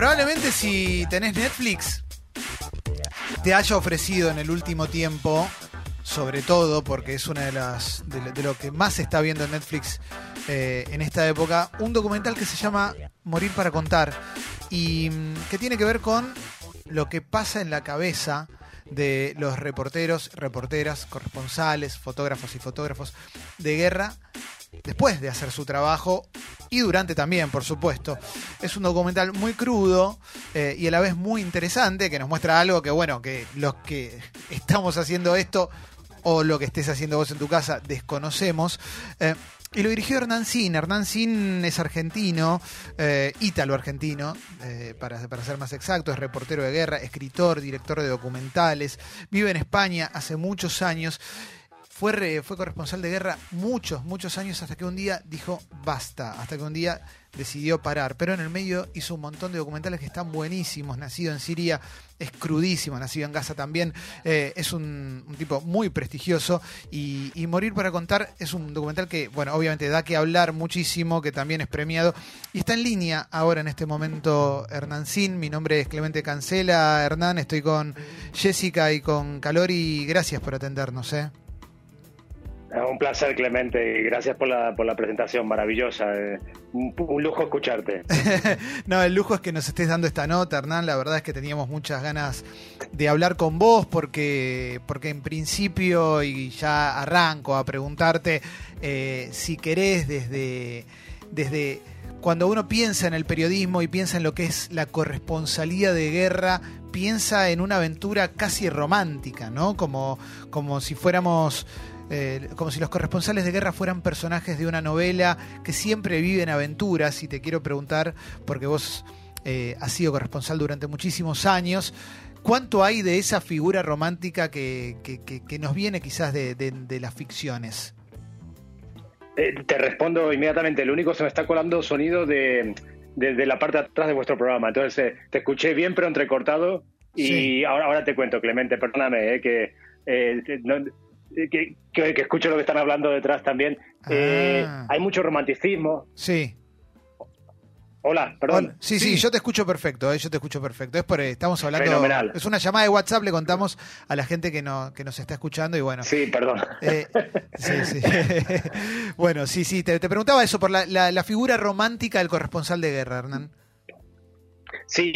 Probablemente si tenés Netflix, te haya ofrecido en el último tiempo, sobre todo porque es una de las de, lo que más se está viendo en Netflix eh, en esta época, un documental que se llama Morir para contar y mm, que tiene que ver con lo que pasa en la cabeza de los reporteros, reporteras, corresponsales, fotógrafos y fotógrafos de guerra después de hacer su trabajo y durante también, por supuesto. Es un documental muy crudo eh, y a la vez muy interesante que nos muestra algo que, bueno, que los que estamos haciendo esto o lo que estés haciendo vos en tu casa desconocemos. Eh, y lo dirigió Hernán Sin. Hernán Sin es argentino, eh, ítalo-argentino, para, para, ser más exacto, es reportero de guerra, escritor, director de documentales, vive en España hace muchos años fue, corresponsal de guerra muchos, muchos años hasta que un día dijo basta, hasta que un día decidió parar. Pero en el medio hizo un montón de documentales que están buenísimos. Nacido en Siria, es crudísimo, nacido en Gaza también. Eh, es un, tipo muy prestigioso. Y, Morir para contar es un documental que, bueno, obviamente da que hablar muchísimo, que también es premiado. Y está en línea ahora en este momento Hernán Sin. Mi nombre es Clemente Cancela. Hernán, estoy con Jessica y con Calori. Gracias por atendernos. ¿eh? Un placer, Clemente, y gracias por la, por la presentación maravillosa. Eh, un, lujo escucharte. no, el lujo es que nos estés dando esta nota, Hernán. La verdad es que teníamos muchas ganas de hablar con vos, porque, porque en principio, y ya arranco a preguntarte, eh, si querés desde, desde cuando uno piensa en el periodismo y piensa en lo que es la corresponsalía de guerra, piensa en una aventura casi romántica, ¿no? Como, como si fuéramos eh, como si los corresponsales de guerra fueran personajes de una novela que siempre viven aventuras. Y te quiero preguntar, porque vos eh, has sido corresponsal durante muchísimos años, ¿cuánto hay de esa figura romántica que, nos viene quizás de, las ficciones? Eh, te respondo inmediatamente. Lo único que se me está colando sonido de, la parte de atrás de vuestro programa. Entonces, te escuché bien, pero entrecortado. Y ahora, ahora te cuento, Clemente, perdóname, que eh, que, que, escucho lo que están hablando detrás también. Eh, ah. hay mucho romanticismo. Sí. Hola, perdón. Sí, sí, yo te escucho perfecto, eh, yo te escucho perfecto. Es por, estamos hablando. Fenomenal. Es una llamada de WhatsApp, le contamos a la gente que, no, que nos está escuchando y bueno. Sí, perdón. sí, sí. bueno, sí, sí, te, preguntaba eso por la, la, figura romántica del corresponsal de guerra, Hernán. Sí,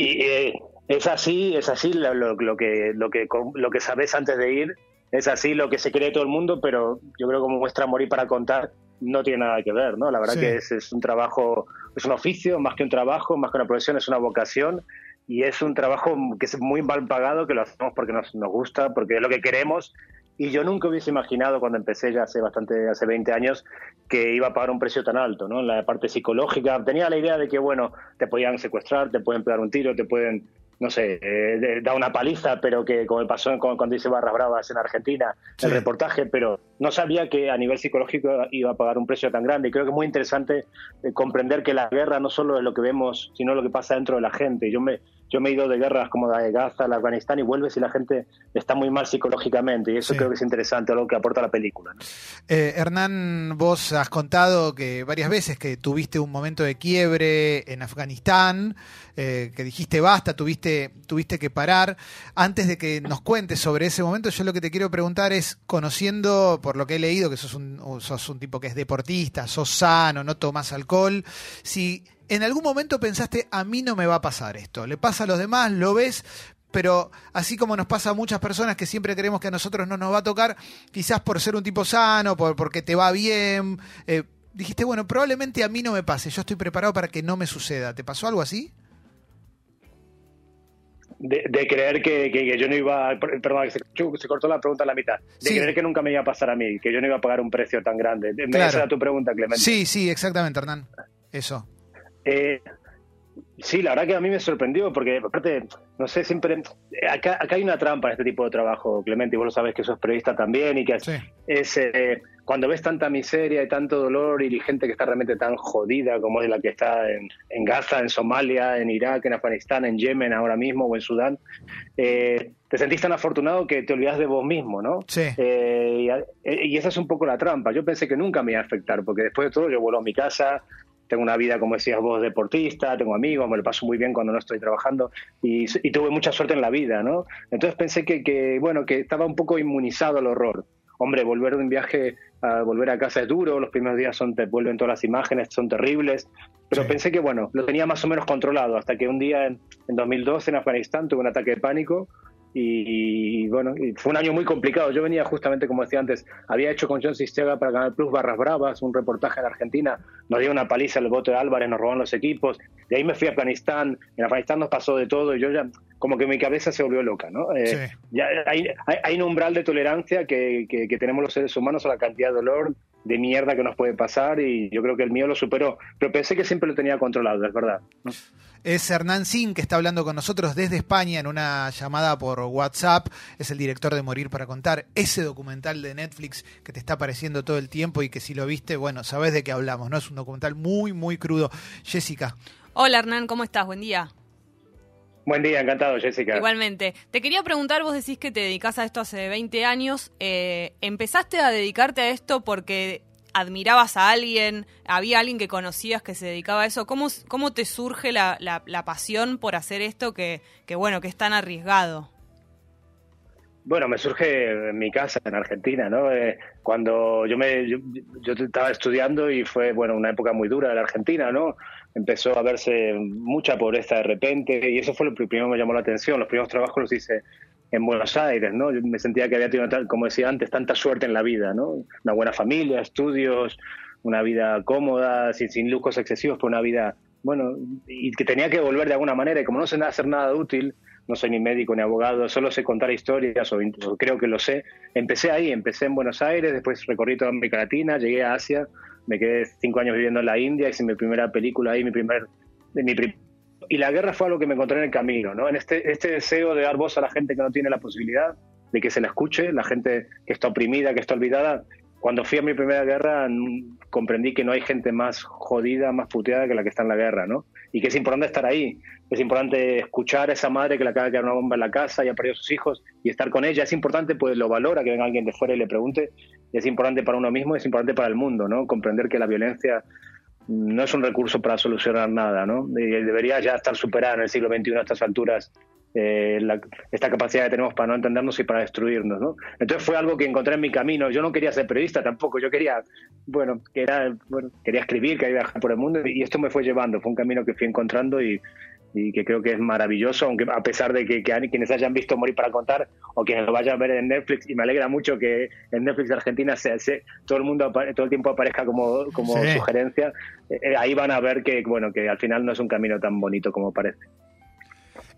es así, es así lo, lo, que, lo, que, lo que sabes antes de ir es así lo que se cree todo el mundo, pero yo creo que como muestra Morir para contar no tiene nada que ver, ¿no? La verdad que es, un trabajo, es un oficio, más que un trabajo, más que una profesión, es una vocación y es un trabajo que es muy mal pagado, que lo hacemos porque nos, nos gusta, porque es lo que queremos y yo nunca hubiese imaginado cuando empecé ya hace bastante, hace 20 años, que iba a pagar un precio tan alto, ¿no? En la parte psicológica. Tenía la idea de que, bueno, te podían secuestrar, te pueden pegar un tiro, te pueden no sé, eh, da una paliza, pero que como pasó cuando dice Barras Bravas en Argentina, el reportaje, pero no sabía que a nivel psicológico iba a pagar un precio tan grande. Y creo que es muy interesante eh, comprender que la guerra no solo es lo que vemos, sino lo que pasa dentro de la gente. Yo me, yo me he ido de guerras como la de Gaza, la de Afganistán y vuelves y la gente está muy mal psicológicamente y eso creo que es interesante, lo que aporta la película. Eh, Hernán, vos has contado que varias veces que tuviste un momento de quiebre en Afganistán, eh, que dijiste basta, tuviste, tuviste que parar. Antes de que nos cuentes sobre ese momento, yo lo que te quiero preguntar es, conociendo, por lo que he leído, que sos un, un tipo que es deportista, sos sano, no tomas alcohol, si en algún momento pensaste, a mí no me va a pasar esto, le pasa a los demás, lo ves, pero así como nos pasa a muchas personas que siempre creemos que a nosotros no nos va a tocar, quizás por ser un tipo sano, por, porque te va bien, eh, dijiste, bueno, probablemente a mí no me pase, yo estoy preparado para que no me suceda. ¿Te pasó algo así? De, creer que, yo no iba, perdón, se, se, cortó la pregunta a la mitad, de creer que nunca me iba a pasar a mí, que yo no iba a pagar un precio tan grande. Esa era tu pregunta, Clemente. Sí, sí, exactamente, Hernán. Eso. Eh, sí, la verdad que a mí me sorprendió, porque aparte, no sé, siempre. Acá, acá hay una trampa en este tipo de trabajo, Clemente, y vos lo sabes que sos periodista también, y que es. Eh, cuando ves tanta miseria y tanto dolor y gente que está realmente tan jodida como es la que está en, Gaza, en Somalia, en Irak, en Afganistán, en Yemen ahora mismo o en Sudán, eh, te sentís tan afortunado que te olvidas de vos mismo, ¿no? Sí. y, y, esa es un poco la trampa. Yo pensé que nunca me iba a afectar, porque después de todo yo vuelvo a mi casa, tengo una vida, como decías vos, deportista, tengo amigos, me lo paso muy bien cuando no estoy trabajando y, tuve mucha suerte en la vida, ¿no? Entonces pensé que, que, bueno, que estaba un poco inmunizado al horror. Hombre, volver de un viaje, a volver a casa es duro, los primeros días son, te vuelven todas las imágenes, son terribles, pero pensé que, bueno, lo tenía más o menos controlado, hasta que un día en, en 2012 en Afganistán tuve un ataque de pánico y, bueno, fue un año muy complicado. Yo venía justamente, como decía antes, había hecho con John Sistiaga para Canal Plus Barras Bravas, un reportaje en Argentina, nos dio una paliza el voto de Álvarez, nos robaron los equipos, de ahí me fui a Afganistán, en Afganistán nos pasó de todo y yo ya, como que mi cabeza se volvió loca, ¿no? Eh, ya hay, hay, un umbral de tolerancia que, que tenemos los seres humanos a la cantidad de dolor, de mierda que nos puede pasar y yo creo que el mío lo superó, pero pensé que siempre lo tenía controlado, es verdad. Es Hernán Sin que está hablando con nosotros desde España en una llamada por WhatsApp. Es el director de Morir para Contar, ese documental de Netflix que te está apareciendo todo el tiempo y que si lo viste, bueno, sabes de qué hablamos, ¿no? Es un documental muy, muy crudo. Jessica. Hola Hernán, ¿cómo estás? Buen día. Buen día, encantado, Jessica. Igualmente. Te quería preguntar, vos decís que te dedicas a esto hace 20 años. Eh, ¿Empezaste a dedicarte a esto porque admirabas a alguien, había alguien que conocías que se dedicaba a eso? ¿Cómo, cómo te surge la, la, pasión por hacer esto que, que, bueno, que es tan arriesgado? Bueno, me surge en mi casa, en Argentina, ¿no? Eh, cuando yo me yo, estaba estudiando y fue, bueno, una época muy dura de la Argentina, ¿no? Empezó a verse mucha pobreza de repente y eso fue lo primero que me llamó la atención. Los primeros trabajos los hice en Buenos Aires, ¿no? Yo me sentía que había tenido, como decía antes, tanta suerte en la vida, ¿no? Una buena familia, estudios, una vida cómoda, sin, lujos excesivos, pero una vida, bueno, y que tenía que volver de alguna manera y como no sé hacer nada útil, no soy ni médico ni abogado, solo sé contar historias, o, creo que lo sé. Empecé ahí, empecé en Buenos Aires, después recorrí toda América Latina, llegué a Asia, me quedé cinco años viviendo en la India, hice mi primera película ahí, mi primer... Mi y la guerra fue algo que me encontré en el camino, ¿no? En este, este deseo de dar voz a la gente que no tiene la posibilidad de que se la escuche, la gente que está oprimida, que está olvidada. Cuando fui a mi primera guerra comprendí que no hay gente más jodida, más puteada que la que está en la guerra, ¿no? Y que es importante estar ahí. Es importante escuchar a esa madre que le acaba de quedar una bomba en la casa y ha perdido a sus hijos y estar con ella. Es importante, pues lo valora que venga alguien de fuera y le pregunte. Es importante para uno mismo, es importante para el mundo, ¿no? Comprender que la violencia no es un recurso para solucionar nada, ¿no? debería ya estar superada en el siglo XXI a estas alturas eh, esta capacidad que tenemos para no entendernos y para destruirnos, ¿no? Entonces fue algo que encontré en mi camino. Yo no quería ser periodista tampoco, yo quería, bueno, quería, bueno, quería escribir, quería viajar por el mundo y esto me fue llevando. Fue un camino que fui encontrando y, que creo que es maravilloso, aunque a pesar de que, quienes hayan visto Morir para Contar o quienes lo vayan a ver en Netflix, y me alegra mucho que en Netflix de Argentina se, todo el mundo todo el tiempo aparezca como, como sugerencia, eh, eh, ahí van a ver que, bueno, que al final no es un camino tan bonito como parece.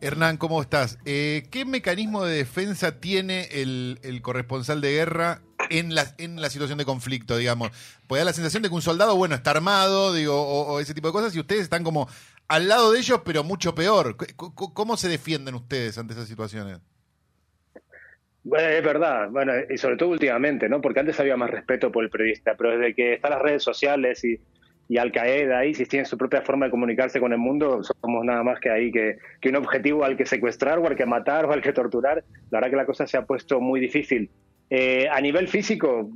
Hernán, ¿cómo estás? Eh, ¿Qué mecanismo de defensa tiene el, corresponsal de guerra en la, situación de conflicto, digamos? Puede dar la sensación de que un soldado, bueno, está armado, digo, o, ese tipo de cosas, y ustedes están como al lado de ellos, pero mucho peor. ¿Cómo se defienden ustedes ante esas situaciones? Bueno, es verdad, bueno, y sobre todo últimamente, ¿no? Porque antes había más respeto por el periodista, pero desde que están las redes sociales y y Al Qaeda, ISIS tienen su propia forma de comunicarse con el mundo, somos nada más que ahí que, que, un objetivo al que secuestrar o al que matar o al que torturar. La verdad que la cosa se ha puesto muy difícil. Eh, a nivel físico,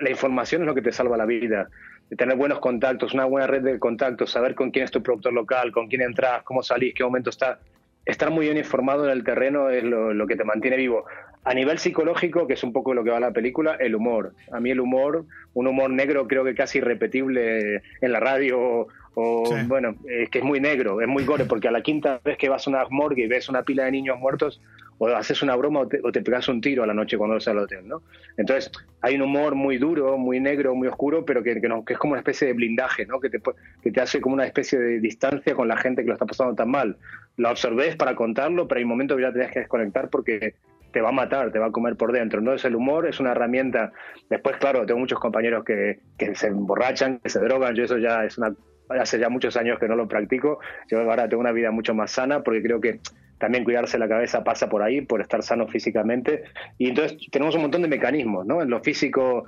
la información es lo que te salva la vida. Tener buenos contactos, una buena red de contactos, saber con quién es tu productor local, con quién entras, cómo salís, qué momento está. Estar muy bien informado en el terreno es lo que te mantiene vivo. A nivel psicológico, que es un poco lo que va la película, el humor. A mí el humor, un humor negro creo que casi irrepetible en la radio o, bueno, es que es muy negro, es muy gore, porque a la quinta vez que vas a una morgue y ves una pila de niños muertos, o haces una broma o te, pegas un tiro a la noche cuando vas al hotel, ¿no? Entonces, hay un humor muy duro, muy negro, muy oscuro, pero que, que, es como una especie de blindaje, ¿no? Que te, que te hace como una especie de distancia con la gente que lo está pasando tan mal. Lo absorbes para contarlo, pero hay momentos que ya te que desconectar porque te va a matar, te va a comer por dentro. Entonces el humor es una herramienta. Después, claro, tengo muchos compañeros que, se emborrachan, que se drogan, yo eso ya es una... Hace ya muchos años que no lo practico. Yo ahora tengo una vida mucho más sana porque creo que también cuidarse la cabeza pasa por ahí, por estar sano físicamente. Y entonces tenemos un montón de mecanismos, ¿no? En lo físico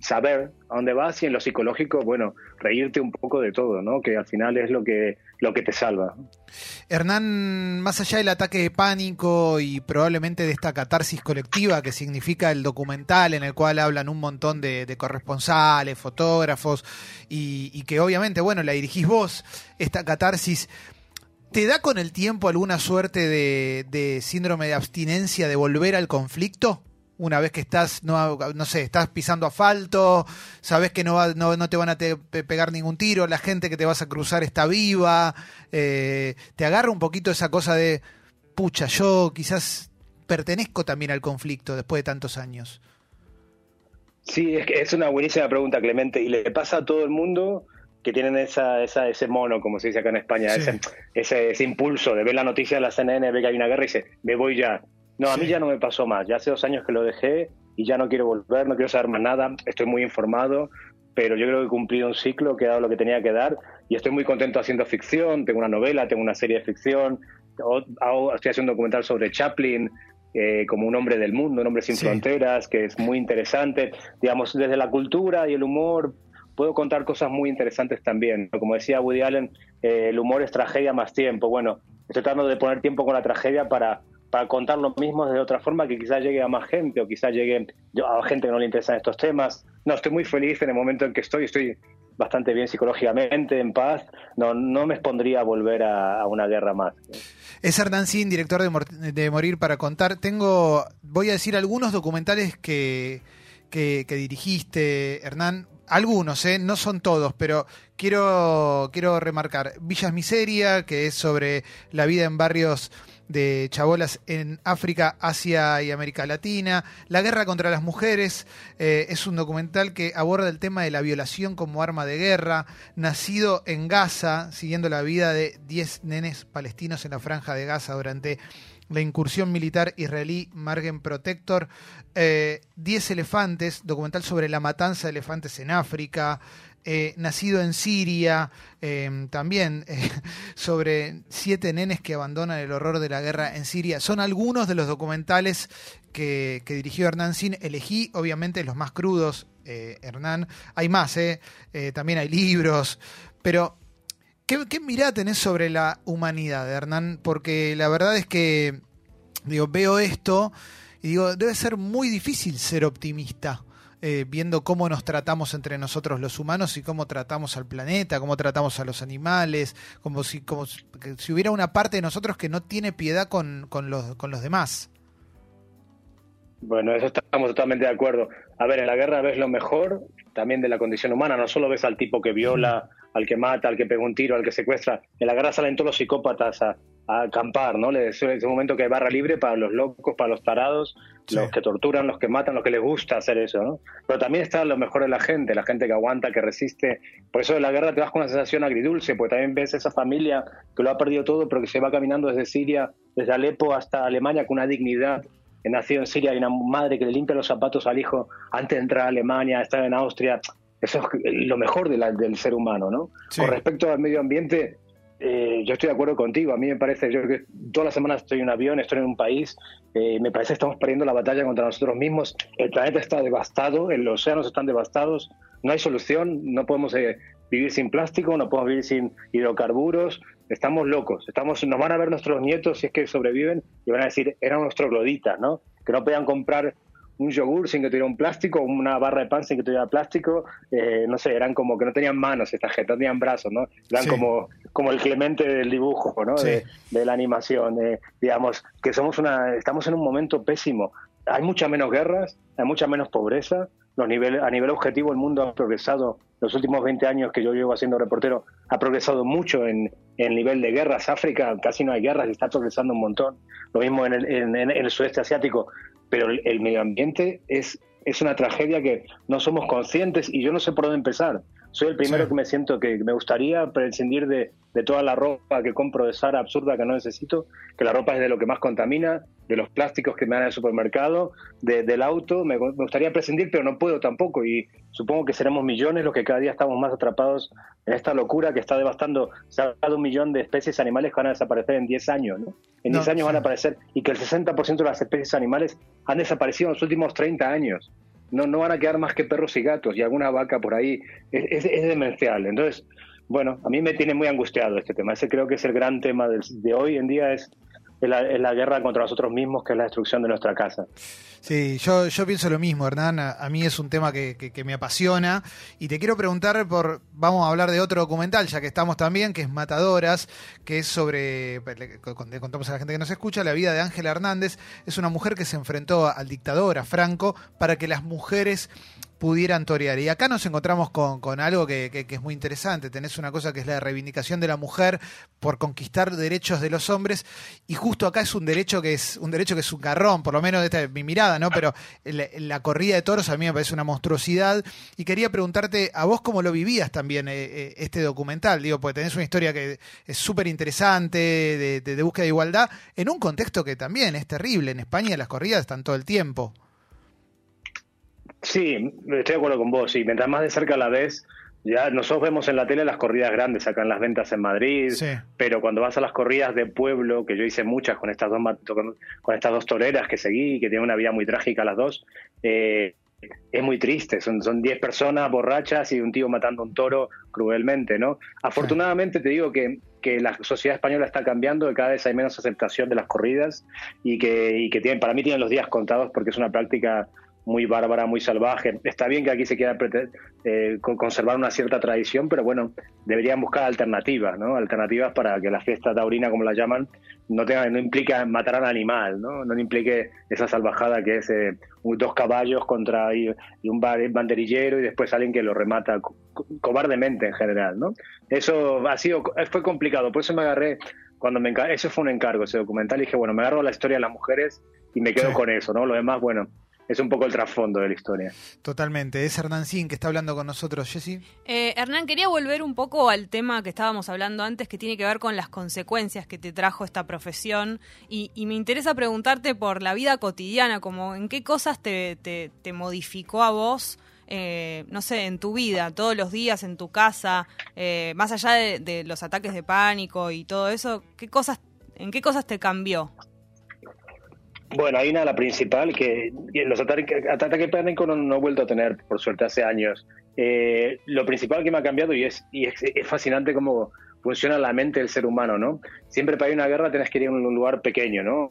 saber a dónde vas y en lo psicológico, bueno, reírte un poco de todo, ¿no? Que al final es lo que, lo que te salva. Hernán, más allá del ataque de pánico y probablemente de esta catarsis colectiva que significa el documental en el cual hablan un montón de, corresponsales, fotógrafos y, y que obviamente, bueno, la dirigís vos, esta catarsis ¿Te da con el tiempo alguna suerte de, síndrome de abstinencia de volver al conflicto? Una vez que estás, no, no sé, estás pisando asfalto, sabes que no, no, te van a pegar ningún tiro, la gente que te vas a cruzar está viva, eh, te agarra un poquito esa cosa de, pucha, yo quizás pertenezco también al conflicto después de tantos años. Sí, es, que es una buenísima pregunta, Clemente, y le pasa a todo el mundo que tienen esa, esa, ese mono, como se dice acá en España, ese, ese, impulso de ver la noticia de la CNN, ver que hay una guerra y dice, me voy ya. No, a mí ya no me pasó más, ya hace dos años que lo dejé y ya no quiero volver, no quiero saber más nada, estoy muy informado, pero yo creo que he cumplido un ciclo, que he dado lo que tenía que dar y estoy muy contento haciendo ficción, tengo una novela, tengo una serie de ficción, estoy haciendo un documental sobre Chaplin, eh, como un hombre del mundo, un hombre sin fronteras, que es muy interesante, digamos, desde la cultura y el humor puedo contar cosas muy interesantes también. Como decía Woody Allen, eh, el humor es tragedia más tiempo. Bueno, estoy tratando de poner tiempo con la tragedia para, para contar lo mismo de otra forma que quizás llegue a más gente o quizás llegue a gente que no le interesan estos temas. No, estoy muy feliz en el momento en que estoy, estoy bastante bien psicológicamente, en paz. No, no me expondría a volver a, una guerra más. Es Hernán Sin, director de, Morir para Contar. Tengo, voy a decir algunos documentales que, que, que dirigiste, Hernán algunos, ¿eh? no son todos, pero quiero, quiero remarcar Villas Miseria, que es sobre la vida en barrios de chabolas en África, Asia y América Latina. La guerra contra las mujeres eh, es un documental que aborda el tema de la violación como arma de guerra, nacido en Gaza, siguiendo la vida de 10 nenes palestinos en la franja de Gaza durante la incursión militar israelí Margen Protector, eh, Diez elefantes, documental sobre la matanza de elefantes en África, eh, nacido en Siria, em, también eh, sobre siete nenes que abandonan el horror de la guerra en Siria. Son algunos de los documentales que, dirigió Hernán Sin. Elegí, obviamente, los más crudos, Hernán. Hay más, también hay libros, pero ¿Qué, mirada tenés sobre la humanidad, Hernán? Porque la verdad es que digo, veo esto y digo, debe ser muy difícil ser optimista. Eh, viendo cómo nos tratamos entre nosotros los humanos y cómo tratamos al planeta, cómo tratamos a los animales, como si, como si hubiera una parte de nosotros que no tiene piedad con, con, los, con los demás. Bueno, eso estamos totalmente de acuerdo. A ver, en la guerra ves lo mejor también de la condición humana, no solo ves al tipo que viola, al que mata, al que pega un tiro, al que secuestra. En la guerra salen todos los psicópatas a, acampar, ¿no? Es un momento que hay barra libre para los locos, para los tarados, los que torturan, los que matan, los que les gusta hacer eso, ¿no? Pero también está lo mejor de la gente, la gente que aguanta, que resiste. Por eso de la guerra te vas con una sensación agridulce, porque también ves esa familia que lo ha perdido todo, pero que se va caminando desde Siria, desde Alepo hasta Alemania con una dignidad. He nacido en Siria, hay una madre que le limpia los zapatos al hijo antes de entrar a Alemania, estar en Austria. Eso es lo mejor del ser humano, ¿no? Con respecto al medio ambiente, eh, yo estoy de acuerdo contigo. A mí me parece, yo que todas las semanas estoy en un avión, estoy en un país, eh, me parece que estamos perdiendo la batalla contra nosotros mismos. El planeta está devastado, los océanos están devastados, no hay solución, no podemos eh, vivir sin plástico, no podemos vivir sin hidrocarburos, estamos locos. Estamos, nos van a ver nuestros nietos si es que sobreviven y van a decir, eran nuestros gloditas, ¿no? Que no podían comprar un yogur sin que tuviera un plástico, una barra de pan sin que tuviera plástico, eh, no sé, eran como que no tenían manos esta gente, no tenían brazos, ¿no? Eran como, como el Clemente del dibujo, ¿no? De, la animación, digamos, que somos una, estamos en un momento pésimo. Hay muchas menos guerras, hay mucha menos pobreza, los niveles, a nivel objetivo el mundo ha progresado, los últimos 20 años que yo llevo haciendo reportero, ha progresado mucho en, el nivel de guerras. África casi no hay guerras y está progresando un montón. Lo mismo en el, en el sudeste asiático pero el, medio ambiente es, es una tragedia que no somos conscientes y yo no sé por dónde empezar. Soy el primero que me siento que me gustaría prescindir de, de, toda la ropa que compro de Sara absurda que no necesito, que la ropa es de lo que más contamina, de los plásticos que me dan en el supermercado, del auto. Me, gustaría prescindir, pero no puedo tampoco. Y supongo que seremos millones los que cada día estamos más atrapados en esta locura que está devastando. Se ha dado un millón de especies animales que van a desaparecer en 10 años. ¿no? En 10 años van a aparecer y que el 60% de las especies animales han desaparecido en los últimos 30 años. No, no van a quedar más que perros y gatos y alguna vaca por ahí. Es, es, demencial. Entonces, bueno, a mí me tiene muy angustiado este tema. Ese creo que es el gran tema de hoy en día, es es la, guerra contra nosotros mismos, que es la destrucción de nuestra casa. Sí, yo, yo pienso lo mismo, Hernán. A, mí es un tema que, me apasiona. Y te quiero preguntar por. Vamos a hablar de otro documental, ya que estamos también, que es Matadoras, que es sobre. Le contamos a la gente que nos escucha, la vida de Ángela Hernández. Es una mujer que se enfrentó al dictador, a Franco, para que las mujeres pudieran torear. Y acá nos encontramos con, algo que, es muy interesante. Tenés una cosa que es la reivindicación de la mujer por conquistar derechos de los hombres. Y justo acá es un derecho que es un derecho que es un carrón, por lo menos esta es mi mirada, ¿no? Pero la, corrida de toros a mí me parece una monstruosidad. Y quería preguntarte a vos cómo lo vivías también eh, eh, este documental. Digo, porque tenés una historia que es súper interesante de, de búsqueda de igualdad, en un contexto que también es terrible. En España las corridas están todo el tiempo. Sí, estoy de acuerdo con vos. Sí, mientras más de cerca la ves, ya nosotros vemos en la tele las corridas grandes en las ventas en Madrid, pero cuando vas a las corridas de pueblo, que yo hice muchas con estas dos con, estas dos toreras que seguí, que tienen una vida muy trágica las dos, eh, es muy triste. Son son diez personas borrachas y un tío matando un toro cruelmente, ¿no? Afortunadamente te digo que, que la sociedad española está cambiando, que cada vez hay menos aceptación de las corridas y que, y que tienen, para mí tienen los días contados porque es una práctica muy bárbara, muy salvaje. Está bien que aquí se quiera eh, conservar una cierta tradición, pero bueno, deberían buscar alternativas, ¿no? Alternativas para que la fiesta taurina, como la llaman, no tenga, no implica matar al animal, ¿no? No implique esa salvajada que es eh, dos caballos contra y, un banderillero y después alguien que lo remata cobardemente en general, ¿no? Eso ha sido, fue complicado, por eso me agarré cuando me eso fue un encargo ese documental y dije bueno me agarro a la historia de las mujeres y me quedo con eso no lo demás bueno es un poco el trasfondo de la historia. Totalmente. Es Hernán Sin que está hablando con nosotros, Jessy. Eh, Hernán, quería volver un poco al tema que estábamos hablando antes, que tiene que ver con las consecuencias que te trajo esta profesión. Y, me interesa preguntarte por la vida cotidiana, como en qué cosas te, te, modificó a vos. Eh, no sé, en tu vida, todos los días, en tu casa, eh, más allá de, de, los ataques de pánico y todo eso, ¿qué cosas, ¿en qué cosas te cambió? Bueno, hay una, la principal, que los ataques, ataques no, no he vuelto a tener, por suerte, hace años. Eh, lo principal que me ha cambiado, y es, y es, fascinante cómo funciona la mente del ser humano, ¿no? Siempre para ir a una guerra tienes que ir a un lugar pequeño, ¿no?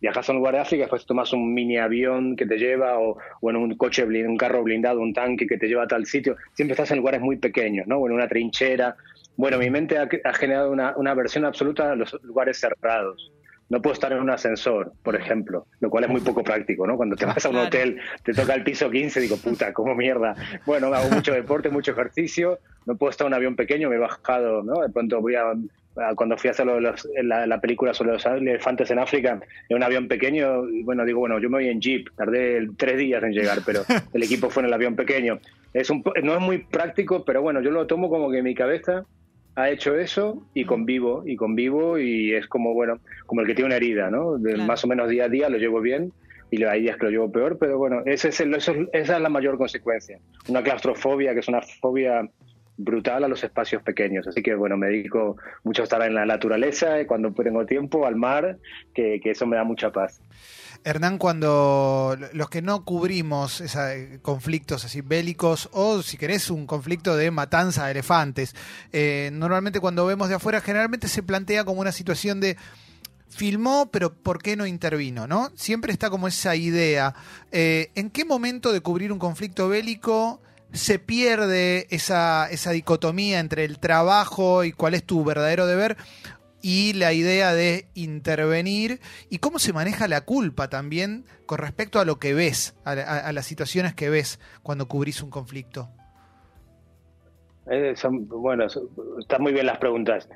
Viajas a un lugar de África, después tomas un mini avión que te lleva, o, o en un coche, un carro blindado, un tanque que te lleva a tal sitio. Siempre estás en lugares muy pequeños, ¿no? O en una trinchera. Bueno, mi mente ha, ha generado una, una versión absoluta a los lugares cerrados no puedo estar en un ascensor, por ejemplo, lo cual es muy poco práctico, ¿no? Cuando te vas a un hotel, te toca el piso 15, digo, puta, ¿cómo mierda? Bueno, hago mucho deporte, mucho ejercicio, no puedo estar en un avión pequeño, me he bajado, ¿no? De pronto voy a, cuando fui a hacer la, película sobre los elefantes en África, en un avión pequeño, bueno, digo, bueno, yo me voy en jeep, tardé tres días en llegar, pero el equipo fue en el avión pequeño. Es un, no es muy práctico, pero bueno, yo lo tomo como que mi cabeza ha hecho eso y convivo, y convivo y es como, bueno, como el que tiene una herida, ¿no? Más o menos día a día lo llevo bien y hay días que lo llevo peor, pero bueno, ese es esa es la mayor consecuencia. Una claustrofobia, que es una fobia brutal a los espacios pequeños. Así que bueno, me dedico mucho a estar en la naturaleza, cuando tengo tiempo, al mar, que, eso me da mucha paz. Hernán, cuando los que no cubrimos esos conflictos así bélicos o si querés un conflicto de matanza de elefantes, eh, normalmente cuando vemos de afuera generalmente se plantea como una situación de filmó, pero ¿por qué no intervino? ¿no? Siempre está como esa idea. Eh, ¿En qué momento de cubrir un conflicto bélico se pierde esa, esa dicotomía entre el trabajo y cuál es tu verdadero deber? y la idea de intervenir y cómo se maneja la culpa también con respecto a lo que ves, a, las situaciones que ves cuando cubrís un conflicto. Eh, bueno, están muy bien las preguntas.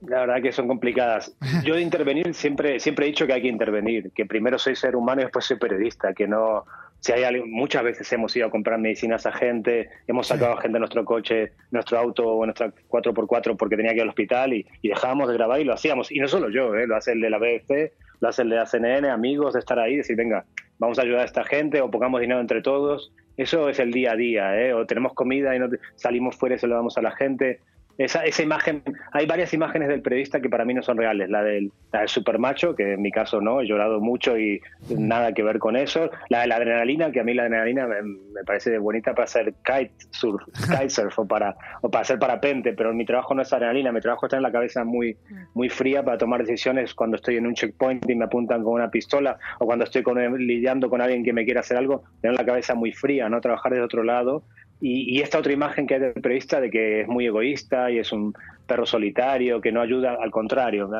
La verdad que son complicadas. Yo de intervenir siempre, siempre he dicho que hay que intervenir, que primero soy ser humano y después soy periodista, que no, si hay alguien, muchas veces hemos ido a comprar medicinas a gente, hemos sacado a gente de nuestro coche, nuestro auto o nuestra 4x4 porque tenía que ir al hospital y, dejábamos de grabar y lo hacíamos. Y no solo yo, ¿eh? lo hace el de la BFC, lo hace el de la CNN, amigos de estar ahí, decir, venga, vamos a ayudar a esta gente o pongamos dinero entre todos. Eso es el día a día, ¿eh? o tenemos comida y no salimos fuera y se lo damos a la gente. Esa, esa imagen, hay varias imágenes del periodista que para mí no son reales. La del, la del supermacho, que en mi caso no, he llorado mucho y nada que ver con eso. La de la adrenalina, que a mí la adrenalina me, parece bonita para hacer kitesurf, kitesurf o, para, o para hacer parapente, pero mi trabajo no es adrenalina, mi trabajo está en la cabeza muy, muy fría para tomar decisiones cuando estoy en un checkpoint y me apuntan con una pistola o cuando estoy con, lidiando con alguien que me quiere hacer algo, tener la cabeza muy fría, no trabajar de otro lado y, esta otra imagen que hay del periodista de que es muy egoísta y es un perro solitario, que no ayuda, al contrario.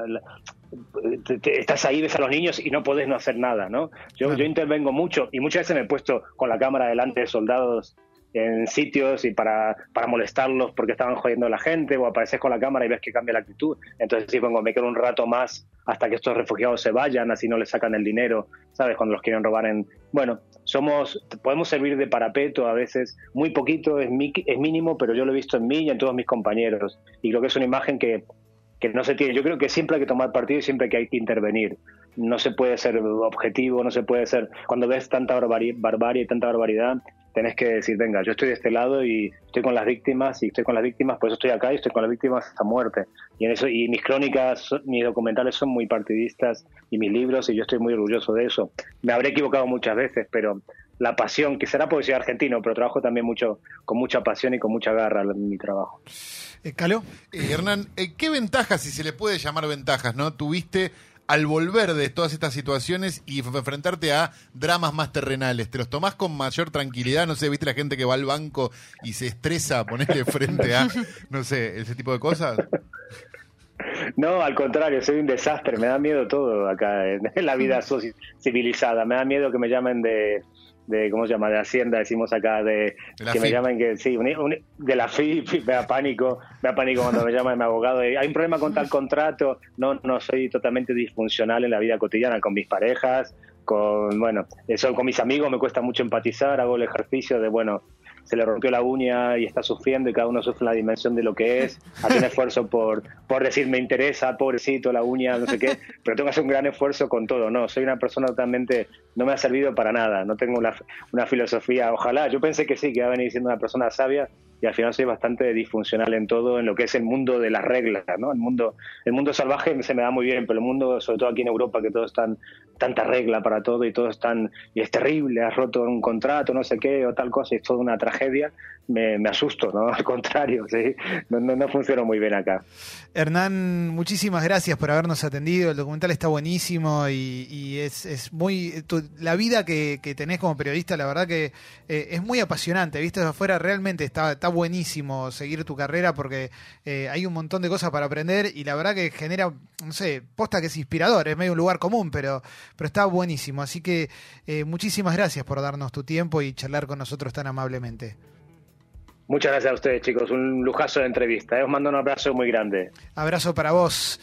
Estás ahí, ves a los niños y no podés no hacer nada, ¿no? Yo, yo intervengo mucho y muchas veces me he puesto con la cámara delante de soldados en sitios y para, para molestarlos porque estaban jodiendo a la gente o apareces con la cámara y ves que cambia la actitud. Entonces sí, vengo, me quedo un rato más hasta que estos refugiados se vayan, así no les sacan el dinero, ¿sabes? Cuando los quieren robar en... Bueno, somos, podemos servir de parapeto a veces, muy poquito, es, es mínimo, pero yo lo he visto en mí y en todos mis compañeros. Y creo que es una imagen que, que no se tiene. Yo creo que siempre hay que tomar partido y siempre que hay que intervenir. No se puede ser objetivo, no se puede ser... Cuando ves tanta barbarie y tanta barbaridad, tenés que decir, venga, yo estoy de este lado y estoy con las víctimas y estoy con las víctimas, por eso estoy acá y estoy con las víctimas hasta muerte. Y en eso y mis crónicas, mis documentales son muy partidistas y mis libros y yo estoy muy orgulloso de eso. Me habré equivocado muchas veces, pero la pasión, que será porque soy argentino, pero trabajo también mucho con mucha pasión y con mucha garra en mi trabajo. Eh, ¿Calo? Eh, Hernán, eh, ¿qué ventajas, si se le puede llamar ventajas, no tuviste al volver de todas estas situaciones y enfrentarte a dramas más terrenales? ¿Te los tomás con mayor tranquilidad? No sé, ¿viste la gente que va al banco y se estresa a ponerle frente a, no sé, ese tipo de cosas? No, al contrario, soy un desastre, me da miedo todo acá en la vida civilizada, me da miedo que me llamen de, de ¿cómo se llama? de Hacienda, decimos acá, de, que me llamen que sí, de la FIP, me da pánico, me da pánico cuando me llaman mi abogado, hay un problema con tal contrato, no, no soy totalmente disfuncional en la vida cotidiana con mis parejas, con, bueno, eso con mis amigos me cuesta mucho empatizar, hago el ejercicio de, bueno, se le rompió la uña y está sufriendo y cada uno sufre la dimensión de lo que es, hace un esfuerzo por, por decir me interesa, pobrecito, la uña, no sé qué, pero tengo que hacer un gran esfuerzo con todo, no, soy una persona totalmente, no me ha servido para nada, no tengo una, una filosofía, ojalá, yo pensé que sí, que iba a venir siendo una persona sabia y al final soy bastante disfuncional en todo, en lo que es el mundo de las reglas, ¿no? El mundo, el mundo salvaje se me da muy bien, pero el mundo, sobre todo aquí en Europa, que todo es tan, tanta regla para todo y todo es tan, y es terrible, has roto un contrato, no sé qué, o tal cosa, y es toda una tragedia, me, me asusto, ¿no? Al contrario, ¿sí? No, no, no funciona muy bien acá. Hernán, muchísimas gracias por habernos atendido. El documental está buenísimo y, es, es, muy. la vida que, tenés como periodista, la verdad que eh, es muy apasionante. Viste desde afuera, realmente está, está buenísimo seguir tu carrera porque eh, hay un montón de cosas para aprender y la verdad que genera, no sé, posta que es inspirador, es medio un lugar común, pero, pero está buenísimo. Así que eh, muchísimas gracias por darnos tu tiempo y charlar con nosotros tan amablemente. Muchas gracias a ustedes, chicos. Un lujazo de entrevista. ¿eh? Os mando un abrazo muy grande. Abrazo para vos.